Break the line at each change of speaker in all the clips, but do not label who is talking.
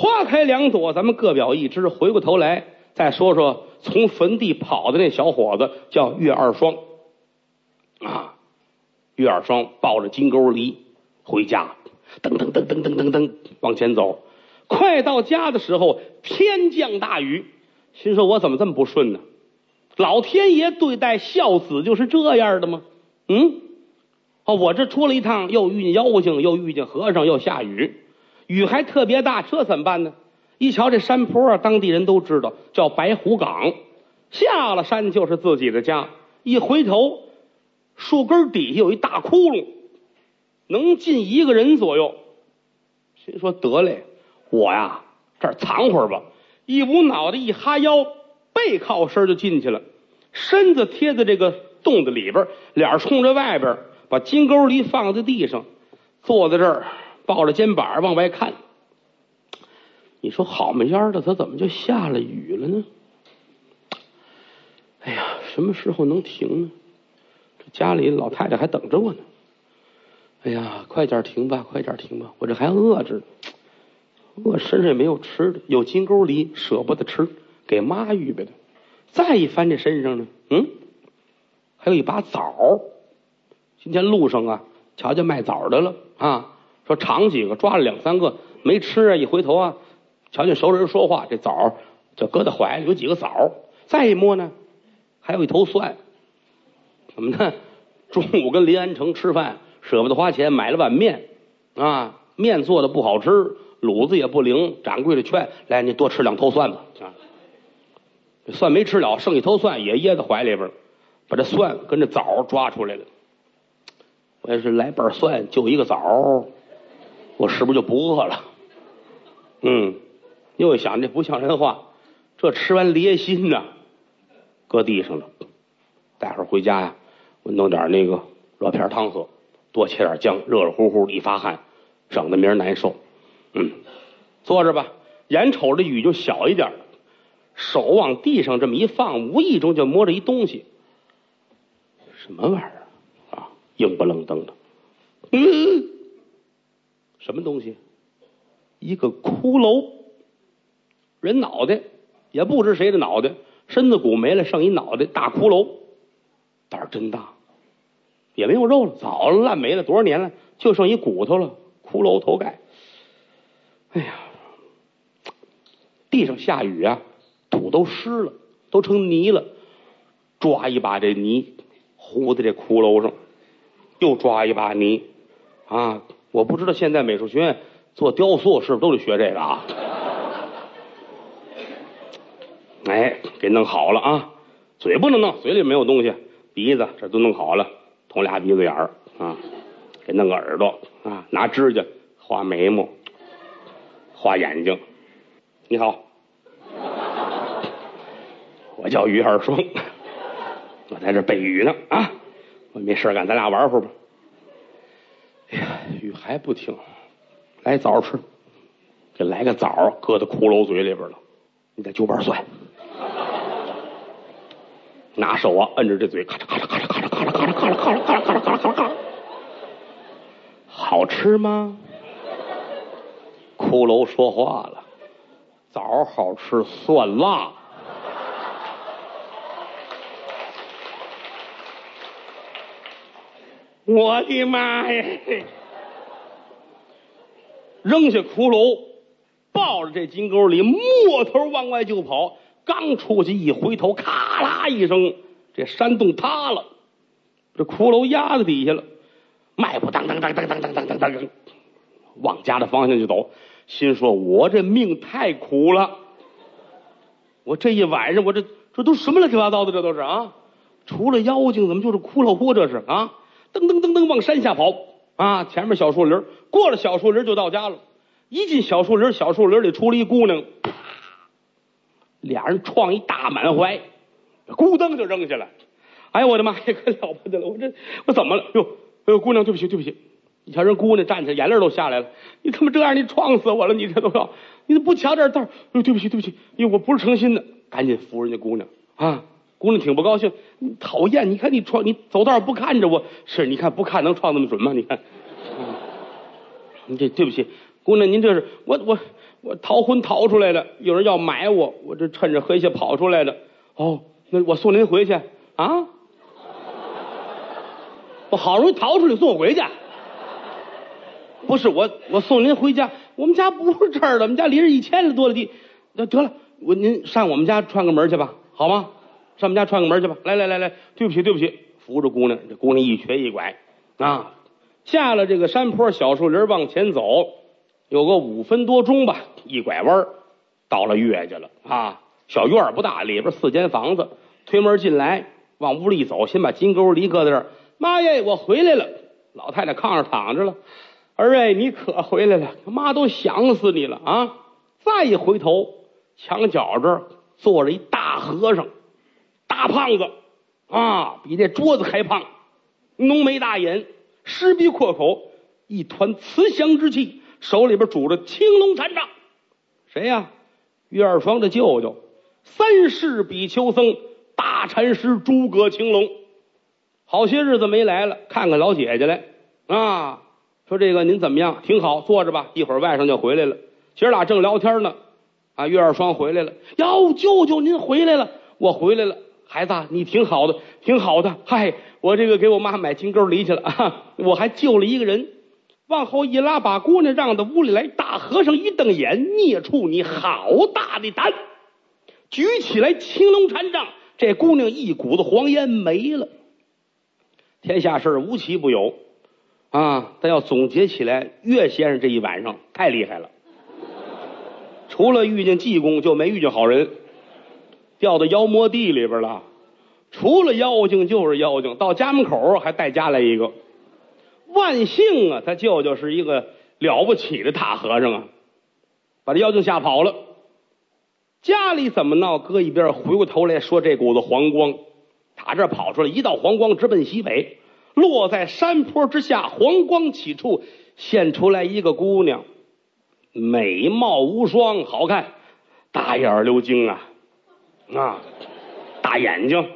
花开两朵，咱们各表一枝。回过头来再说说从坟地跑的那小伙子，叫岳二双啊。岳二双抱着金钩梨回家，噔噔噔噔噔噔噔往前走。快到家的时候，天降大雨，心说：“我怎么这么不顺呢？老天爷对待孝子就是这样的吗？”嗯，哦，我这出了一趟，又遇见妖精，又遇见和尚，又下雨，雨还特别大，这怎么办呢？一瞧这山坡啊，当地人都知道叫白虎岗，下了山就是自己的家。一回头。树根底下有一大窟窿，能进一个人左右。谁说得嘞，我呀这儿藏会儿吧。一捂脑袋，一哈腰，背靠身就进去了，身子贴在这个洞子里边，脸冲着外边，把金钩梨放在地上，坐在这儿，抱着肩膀往外看。你说好么样的，他怎么就下了雨了呢？哎呀，什么时候能停呢？这家里老太太还等着我呢。哎呀，快点停吧，快点停吧，我这还饿着呢。饿身上也没有吃的，有金钩梨舍不得吃，给妈预备的。再一翻这身上呢，嗯，还有一把枣。今天路上啊，瞧见卖枣的了啊，说尝几个，抓了两三个没吃啊。一回头啊，瞧见熟人说话，这枣就搁在怀里，有几个枣。再一摸呢，还有一头蒜。怎么呢？中午跟临安城吃饭，舍不得花钱，买了碗面啊，面做的不好吃，卤子也不灵。掌柜的劝来，你多吃两头蒜吧。啊，蒜没吃了，剩一头蒜也掖在怀里边把这蒜跟这枣抓出来了。我要是来瓣蒜，就一个枣，我是不是就不饿了？嗯，又想这不像人话，这吃完离心呐，搁地上了。待会儿回家呀。我弄点那个热片汤喝，多切点姜，热热乎乎一发汗，省得明儿难受。嗯，坐着吧，眼瞅着雨就小一点了手往地上这么一放，无意中就摸着一东西，什么玩意儿啊？硬不愣登的，嗯，什么东西？一个骷髅，人脑袋也不知谁的脑袋，身子骨没了，剩一脑袋，大骷髅。胆儿真大，也没有肉了，早烂没了多少年了，就剩一骨头了，骷髅头盖。哎呀，地上下雨啊，土都湿了，都成泥了。抓一把这泥糊在这骷髅上，又抓一把泥啊！我不知道现在美术学院做雕塑是不是都得学这个啊？哎，给弄好了啊！嘴不能弄，嘴里没有东西。鼻子这都弄好了，捅俩鼻子眼儿啊，给弄个耳朵啊，拿指甲画眉毛，画眼睛。你好，我叫于二双，我在这背雨呢啊，我没事干，咱俩玩会儿吧。哎呀，雨还不听，来枣吃，这来个枣搁在骷髅嘴里边了，你再揪瓣蒜。拿手啊，摁着这嘴，咔嚓咔嚓咔嚓咔嚓咔嚓咔嚓咔嚓咔嚓咔嚓咔嚓咔嚓咔嚓，好吃吗？骷髅说话了，枣好吃，蒜辣。我的妈呀！扔下骷髅，抱着这金钩里，摸头往外就跑。刚出去一回头，咔啦一声，这山洞塌了，这骷髅压在底下了，迈步当当当当当当当当当，往家的方向就走，心说：“我这命太苦了，我这一晚上，我这这都什么乱七八糟的，这都是啊！除了妖精，怎么就是骷髅锅？这是啊！噔噔噔噔往山下跑啊！前面小树林，过了小树林就到家了。一进小树林，小树林里出了一姑娘。”俩人撞一大满怀，咕噔就扔下来。哎呀，我的妈呀，可了不得了！我这我怎么了？哟，哎呦，姑娘，对不起，对不起。你瞧人姑娘站起来，眼泪都下来了。你他妈这样，你撞死我了！你这都要，你怎么不瞧点道？哎呦，对不起，对不起，哎，我不是诚心的。赶紧扶人家姑娘啊！姑娘挺不高兴，讨厌！你看你撞，你走道不看着我，是你看不看能撞那么准吗？你看，你这对不起，姑娘，您这是我我我逃婚逃出来的，有人要买我，我这趁着黑夜跑出来的。哦，那我送您回去啊？我好容易逃出来，送我回去？不是我，我送您回家。我们家不是这儿的，我们家离着一千多的地。那得了，我您上我们家串个门去吧，好吗？上我们家串个门去吧。来来来来，对不起对不起，扶着姑娘，这姑娘一瘸一拐啊，下了这个山坡，小树林往前走，有个五分多钟吧，一拐弯到了岳家了啊。小院不大，里边四间房子，推门进来，往屋里走，先把金钩梨搁在这儿。妈耶，我回来了！老太太炕上躺着了。儿哎，你可回来了，妈都想死你了啊！再一回头，墙角这儿坐着一大和尚，大胖子啊，比这桌子还胖，浓眉大眼，狮鼻阔口，一团慈祥之气，手里边拄着青龙禅杖。谁呀？岳二双的舅舅，三世比丘僧大禅师诸葛青龙。好些日子没来了，看看老姐姐来啊。说这个您怎么样？挺好，坐着吧。一会儿外甥就回来了，姐儿俩正聊天呢。啊，岳二双回来了。哟，舅舅您回来了，我回来了。孩子，你挺好的，挺好的。嗨，我这个给我妈买金钩梨去了啊，我还救了一个人。往后一拉，把姑娘让到屋里来。大和尚一瞪眼，孽畜，你好大的胆！举起来青龙禅杖，这姑娘一股子黄烟没了。天下事无奇不有。啊！但要总结起来，岳先生这一晚上太厉害了。除了遇见济公，就没遇见好人，掉到妖魔地里边了。除了妖精就是妖精，到家门口还带家来一个。万幸啊，他舅舅是一个了不起的大和尚啊，把这妖精吓跑了。家里怎么闹？搁一边，回过头来说这股子黄光，打这跑出来，一道黄光直奔西北。落在山坡之下，黄光起处现出来一个姑娘，美貌无双，好看，大眼溜睛啊，啊，大眼睛。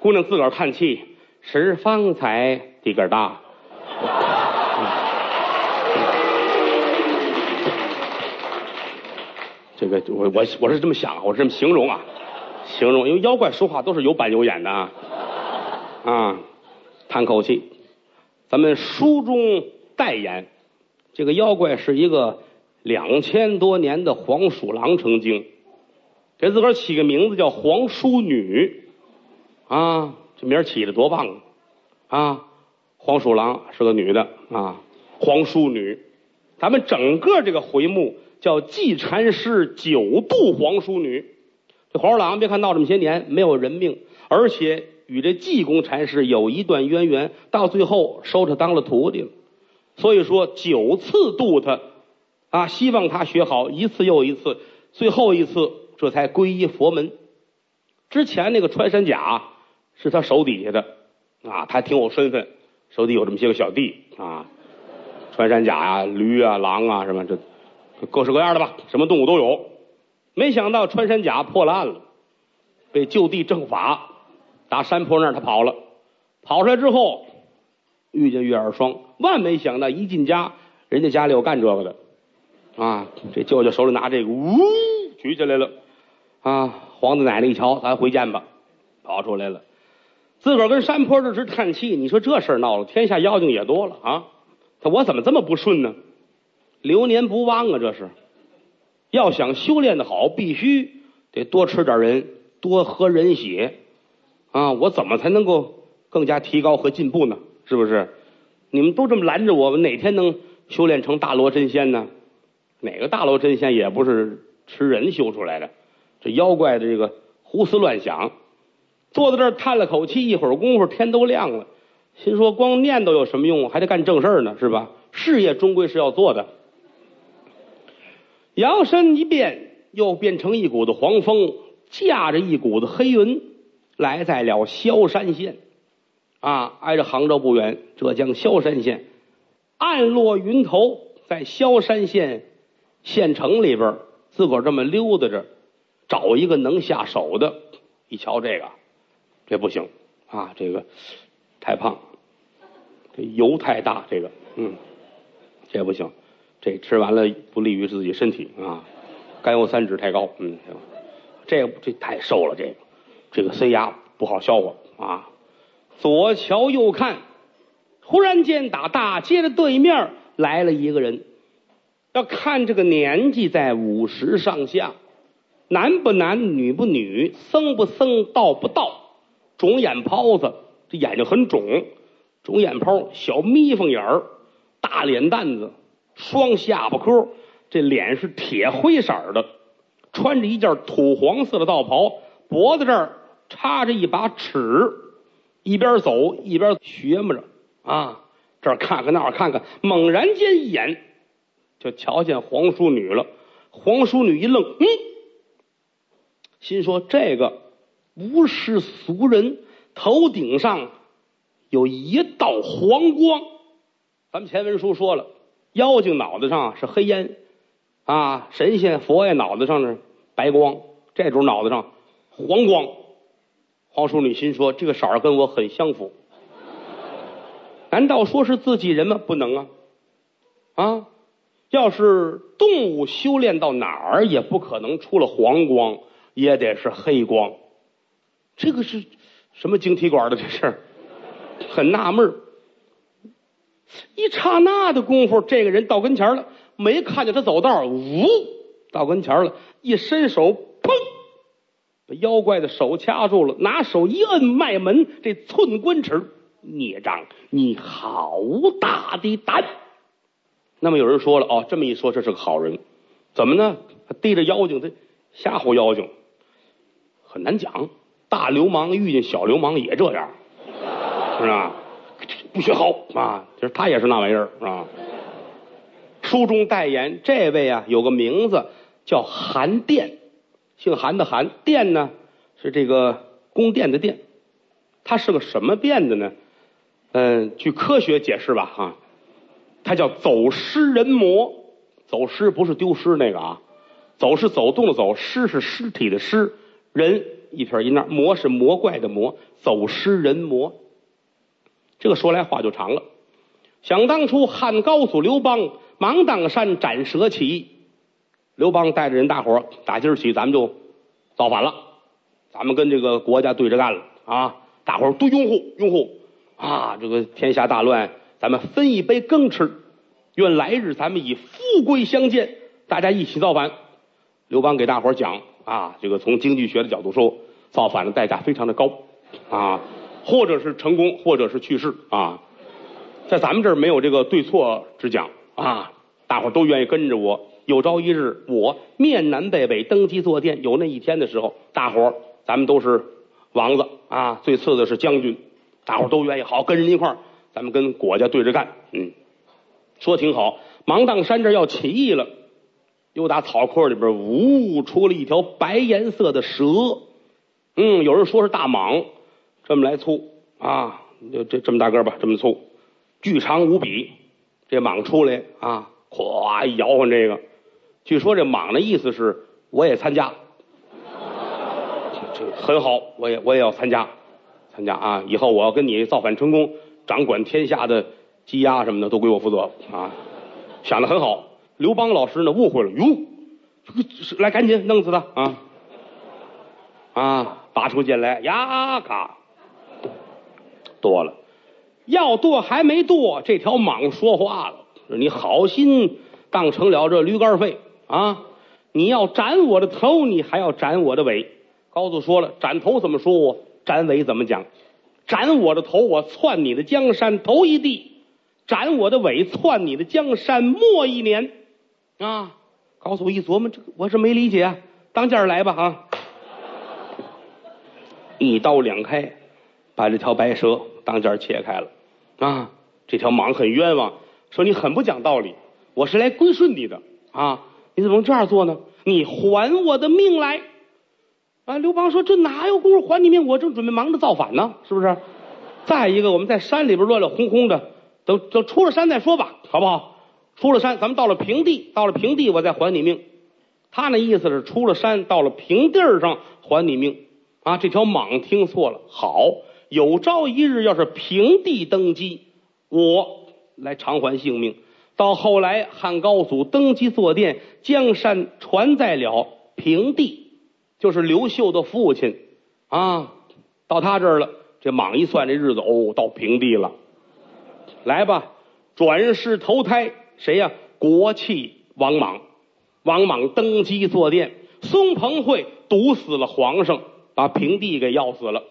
姑娘自个儿叹气：“十方才地个大。”这个我我我是这么想，我是这么形容啊，形容，因为妖怪说话都是有板有眼的啊，啊。叹口气，咱们书中代言，这个妖怪是一个两千多年的黄鼠狼成精，给自个儿起个名字叫黄淑女，啊，这名起的多棒啊！啊黄鼠狼是个女的啊，黄淑女。咱们整个这个回目叫祭禅师九度黄淑女。这黄鼠狼别看闹这么些年没有人命，而且。与这济公禅师有一段渊源，到最后收他当了徒弟了。所以说九次度他，啊，希望他学好，一次又一次，最后一次这才皈依佛门。之前那个穿山甲是他手底下的，啊，他挺有身份，手底有这么些个小弟啊，穿山甲呀、驴啊、狼啊什么这各式各样的吧，什么动物都有。没想到穿山甲破了案了，被就地正法。打山坡那儿，他跑了，跑出来之后遇见月儿霜，万没想到一进家，人家家里有干这个的，啊，这舅舅手里拿这个，呜，举起来了，啊，皇子奶奶一瞧，咱回见吧，跑出来了，自个儿跟山坡这直叹气，你说这事儿闹了，天下妖精也多了啊，他我怎么这么不顺呢？流年不忘啊，这是，要想修炼的好，必须得多吃点人，多喝人血。啊，我怎么才能够更加提高和进步呢？是不是？你们都这么拦着我，我哪天能修炼成大罗真仙呢？哪个大罗真仙也不是吃人修出来的，这妖怪的这个胡思乱想，坐在这儿叹了口气，一会儿功夫天都亮了，心说光念叨有什么用？还得干正事呢，是吧？事业终归是要做的。摇身一变，又变成一股子黄风，驾着一股子黑云。来在了萧山县，啊，挨着杭州不远，浙江萧山县，暗落云头，在萧山县县城里边，自个儿这么溜达着，找一个能下手的。一瞧这个，这不行啊，这个太胖，这油太大，这个，嗯，这不行，这吃完了不利于自己身体啊，甘油三酯太高，嗯，这这太瘦了，这个这个塞牙不好消化啊。左瞧右看，忽然间打大街的对面来了一个人，要看这个年纪在五十上下，男不男女不女，僧不僧道不道，肿眼泡子，这眼睛很肿，肿眼泡，小眯缝眼儿，大脸蛋子，双下巴颏，这脸是铁灰色的，穿着一件土黄色的道袍，脖子这儿插着一把尺。一边走一边学摸着啊，这儿看看那儿看看，猛然间一眼就瞧见黄淑女了。黄淑女一愣，嗯，心说这个不是俗人，头顶上有一道黄光。咱们前文书说了，妖精脑袋上是黑烟啊，神仙佛爷脑袋上是白光，这种脑袋上黄光。黄淑女心说：“这个色儿跟我很相符，难道说是自己人吗？不能啊！啊，要是动物修炼到哪儿，也不可能出了黄光，也得是黑光。这个是什么晶体管的这事很纳闷一刹那的功夫，这个人到跟前了，没看见他走道，呜，到跟前了，一伸手，砰！把妖怪的手掐住了，拿手一摁脉门，这寸关尺，孽障，你好大的胆！那么有人说了，哦，这么一说，这是个好人，怎么呢？他逮着妖精，他吓唬妖精，很难讲。大流氓遇见小流氓也这样，是吧？不学好啊，就是他也是那玩意儿，是吧？书中代言这位啊，有个名字叫韩殿。姓韩的韩殿呢，是这个宫殿的殿，他是个什么变的呢？嗯，据科学解释吧，哈，他叫走失人魔。走失不是丢失那个啊，走是走动的走，尸是尸体的尸，人一撇一捺，魔是魔怪的魔，走失人魔。这个说来话就长了。想当初汉高祖刘邦芒砀山斩蛇起义。刘邦带着人大伙打今儿起，咱们就造反了，咱们跟这个国家对着干了啊！大伙都拥护拥护啊！这个天下大乱，咱们分一杯羹吃，愿来日咱们以富贵相见，大家一起造反。刘邦给大伙儿讲啊，这个从经济学的角度说，造反的代价非常的高啊，或者是成功，或者是去世啊，在咱们这儿没有这个对错之讲啊，大伙儿都愿意跟着我。有朝一日，我面南背北登基坐殿，有那一天的时候，大伙儿咱们都是王子啊，最次的是将军，大伙儿都愿意好跟人一块儿，咱们跟国家对着干。嗯，说挺好。芒砀山这要起义了，又打草坑里边呜出了一条白颜色的蛇。嗯，有人说是大蟒，这么来粗啊，就这这么大个吧，这么粗，巨长无比。这蟒出来啊，咵一摇晃这个。据说这蟒的意思是，我也参加，这很好，我也我也要参加，参加啊！以后我要跟你造反成功，掌管天下的鸡鸭什么的都归我负责啊！想的很好。刘邦老师呢误会了，哟，来赶紧弄死他啊！啊，拔出剑来，呀咔，剁了，要剁还没剁，这条蟒说话了：“你好心当成了这驴肝肺。”啊！你要斩我的头，你还要斩我的尾。高祖说了，斩头怎么说？斩尾怎么讲？斩我的头，我窜你的江山头一地；斩我的尾，窜你的江山末一年。啊！高祖一琢磨，这我是没理解。当间来吧，啊！一刀两开，把这条白蛇当间切开了。啊！这条蟒很冤枉，说你很不讲道理。我是来归顺你的啊！你怎么能这样做呢？你还我的命来！啊，刘邦说：“这哪有功夫还你命？我正准备忙着造反呢，是不是？”再一个，我们在山里边乱乱哄哄的，等等出了山再说吧，好不好？出了山，咱们到了平地，到了平地，我再还你命。他那意思是出了山，到了平地上还你命。啊，这条蟒听错了。好，有朝一日要是平地登基，我来偿还性命。到后来，汉高祖登基坐殿，江山传在了平地，就是刘秀的父亲啊，到他这儿了。这蟒一算，这日子哦，到平地了。来吧，转世投胎，谁呀？国戚王莽。王莽登基坐殿，松鹏会毒死了皇上，把平地给要死了，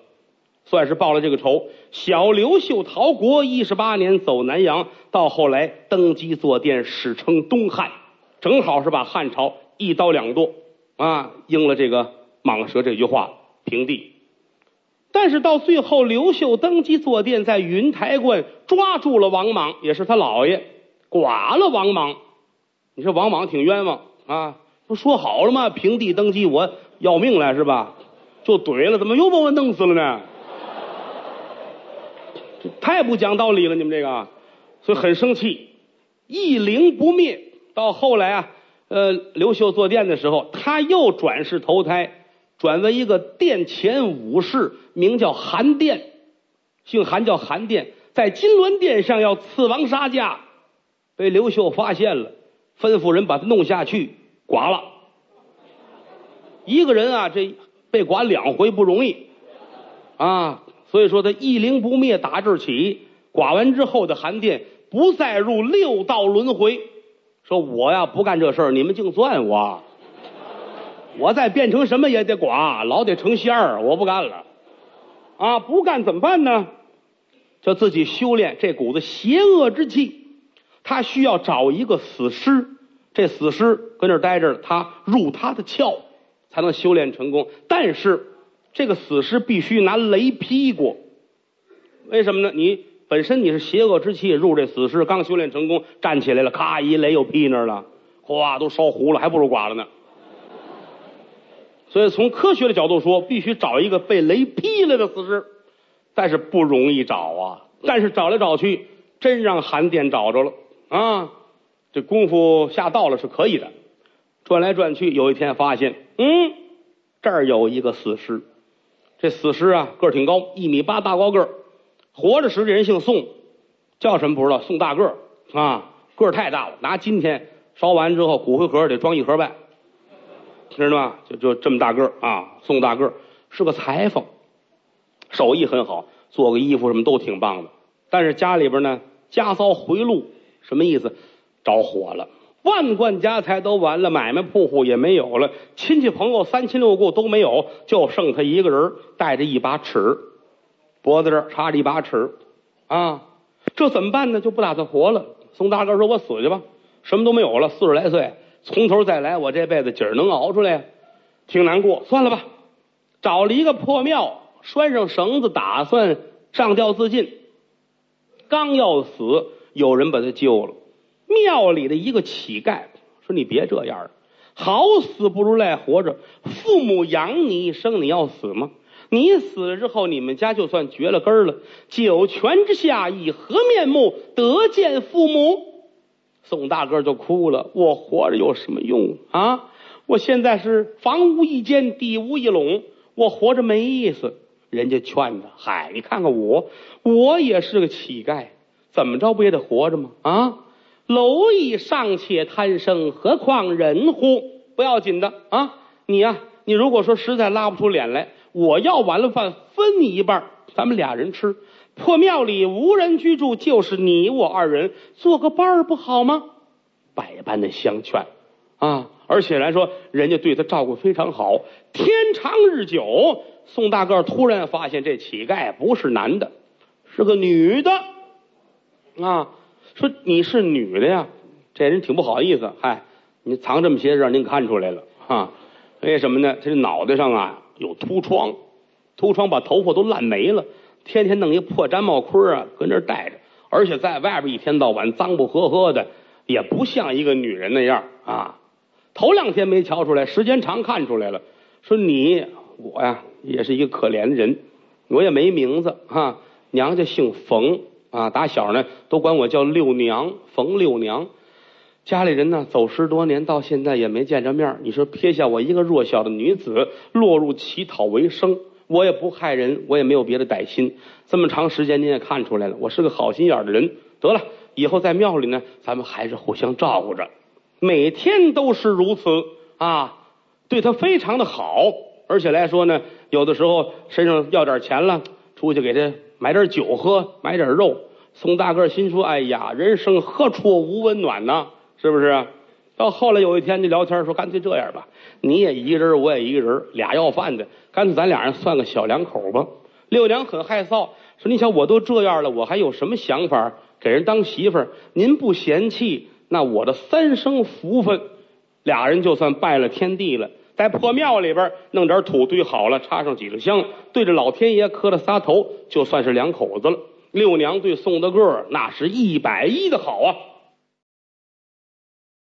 算是报了这个仇。小刘秀逃国一十八年，走南阳，到后来登基坐殿，史称东汉，正好是把汉朝一刀两剁啊，应了这个蟒蛇这句话，平地。但是到最后，刘秀登基坐殿，在云台观抓住了王莽，也是他姥爷，剐了王莽。你说王莽挺冤枉。啊，不说好了吗？平地登基，我要命了是吧？就怼了，怎么又把我弄死了呢？太不讲道理了，你们这个，所以很生气，一灵不灭。到后来啊，呃，刘秀坐殿的时候，他又转世投胎，转为一个殿前武士，名叫韩殿，姓韩叫韩殿，在金銮殿上要刺王杀驾，被刘秀发现了。吩咐人把他弄下去，剐了。一个人啊，这被剐两回不容易啊，所以说他一灵不灭，打这儿起，剐完之后的寒殿不再入六道轮回。说我呀不干这事儿，你们净算我，我再变成什么也得剐，老得成仙儿，我不干了啊！不干怎么办呢？就自己修炼这股子邪恶之气。他需要找一个死尸，这死尸搁那儿待着，他入他的窍才能修炼成功。但是这个死尸必须拿雷劈过，为什么呢？你本身你是邪恶之气入这死尸，刚修炼成功，站起来了，咔一雷又劈那儿了，哗都烧糊了，还不如剐了呢。所以从科学的角度说，必须找一个被雷劈了的死尸，但是不容易找啊。但是找来找去，真让韩殿找着了。啊，这功夫下到了是可以的，转来转去，有一天发现，嗯，这儿有一个死尸，这死尸啊个儿挺高，一米八大高个儿，活着时这人姓宋，叫什么不知道，宋大个儿啊，个儿太大了，拿今天烧完之后，骨灰盒得装一盒半，知道吗？就就这么大个儿啊，宋大个儿是个裁缝，手艺很好，做个衣服什么都挺棒的，但是家里边呢家遭回路。什么意思？着火了，万贯家财都完了，买卖铺户也没有了，亲戚朋友三亲六故都没有，就剩他一个人，带着一把尺，脖子这儿插着一把尺，啊，这怎么办呢？就不打算活了。宋大哥说：“我死去吧，什么都没有了，四十来岁，从头再来，我这辈子今儿能熬出来？挺难过，算了吧。找了一个破庙，拴上绳子，打算上吊自尽。刚要死。”有人把他救了，庙里的一个乞丐说：“你别这样，好死不如赖活着。父母养你一生，你要死吗？你死了之后，你们家就算绝了根了。九泉之下，以何面目得见父母？”宋大哥就哭了：“我活着有什么用啊？我现在是房无一间，地无一垄，我活着没意思。”人家劝他：“嗨，你看看我，我也是个乞丐。”怎么着不也得活着吗？啊，蝼蚁尚且贪生，何况人乎？不要紧的啊，你呀，你如果说实在拉不出脸来，我要完了饭分你一半，咱们俩人吃。破庙里无人居住，就是你我二人做个伴儿不好吗？百般的相劝啊，而且来说，人家对他照顾非常好。天长日久，宋大个突然发现这乞丐不是男的，是个女的。啊，说你是女的呀，这人挺不好意思。嗨，你藏这么些，让您看出来了啊？为什么呢？他这脑袋上啊有秃疮，秃疮把头发都烂没了，天天弄一破毡帽盔啊，搁那戴着，而且在外边一天到晚脏不呵呵的，也不像一个女人那样啊。头两天没瞧出来，时间长看出来了。说你我呀，也是一个可怜的人，我也没名字啊，娘家姓冯。啊，打小呢都管我叫六娘，冯六娘。家里人呢走失多年，到现在也没见着面。你说撇下我一个弱小的女子，落入乞讨为生，我也不害人，我也没有别的歹心。这么长时间，您也看出来了，我是个好心眼的人。得了，以后在庙里呢，咱们还是互相照顾着，每天都是如此啊，对他非常的好，而且来说呢，有的时候身上要点钱了，出去给他买点酒喝，买点肉。宋大个心说：“哎呀，人生何处无温暖呢？是不是？”到后来有一天就聊天说：“干脆这样吧，你也一个人，我也一个人，俩要饭的，干脆咱俩人算个小两口吧。”六娘很害臊，说：“你想我都这样了，我还有什么想法？给人当媳妇儿，您不嫌弃，那我的三生福分，俩人就算拜了天地了，在破庙里边弄点土堆好了，插上几个香，对着老天爷磕了仨头，就算是两口子了。”六娘对宋大个儿那是一百一的好啊。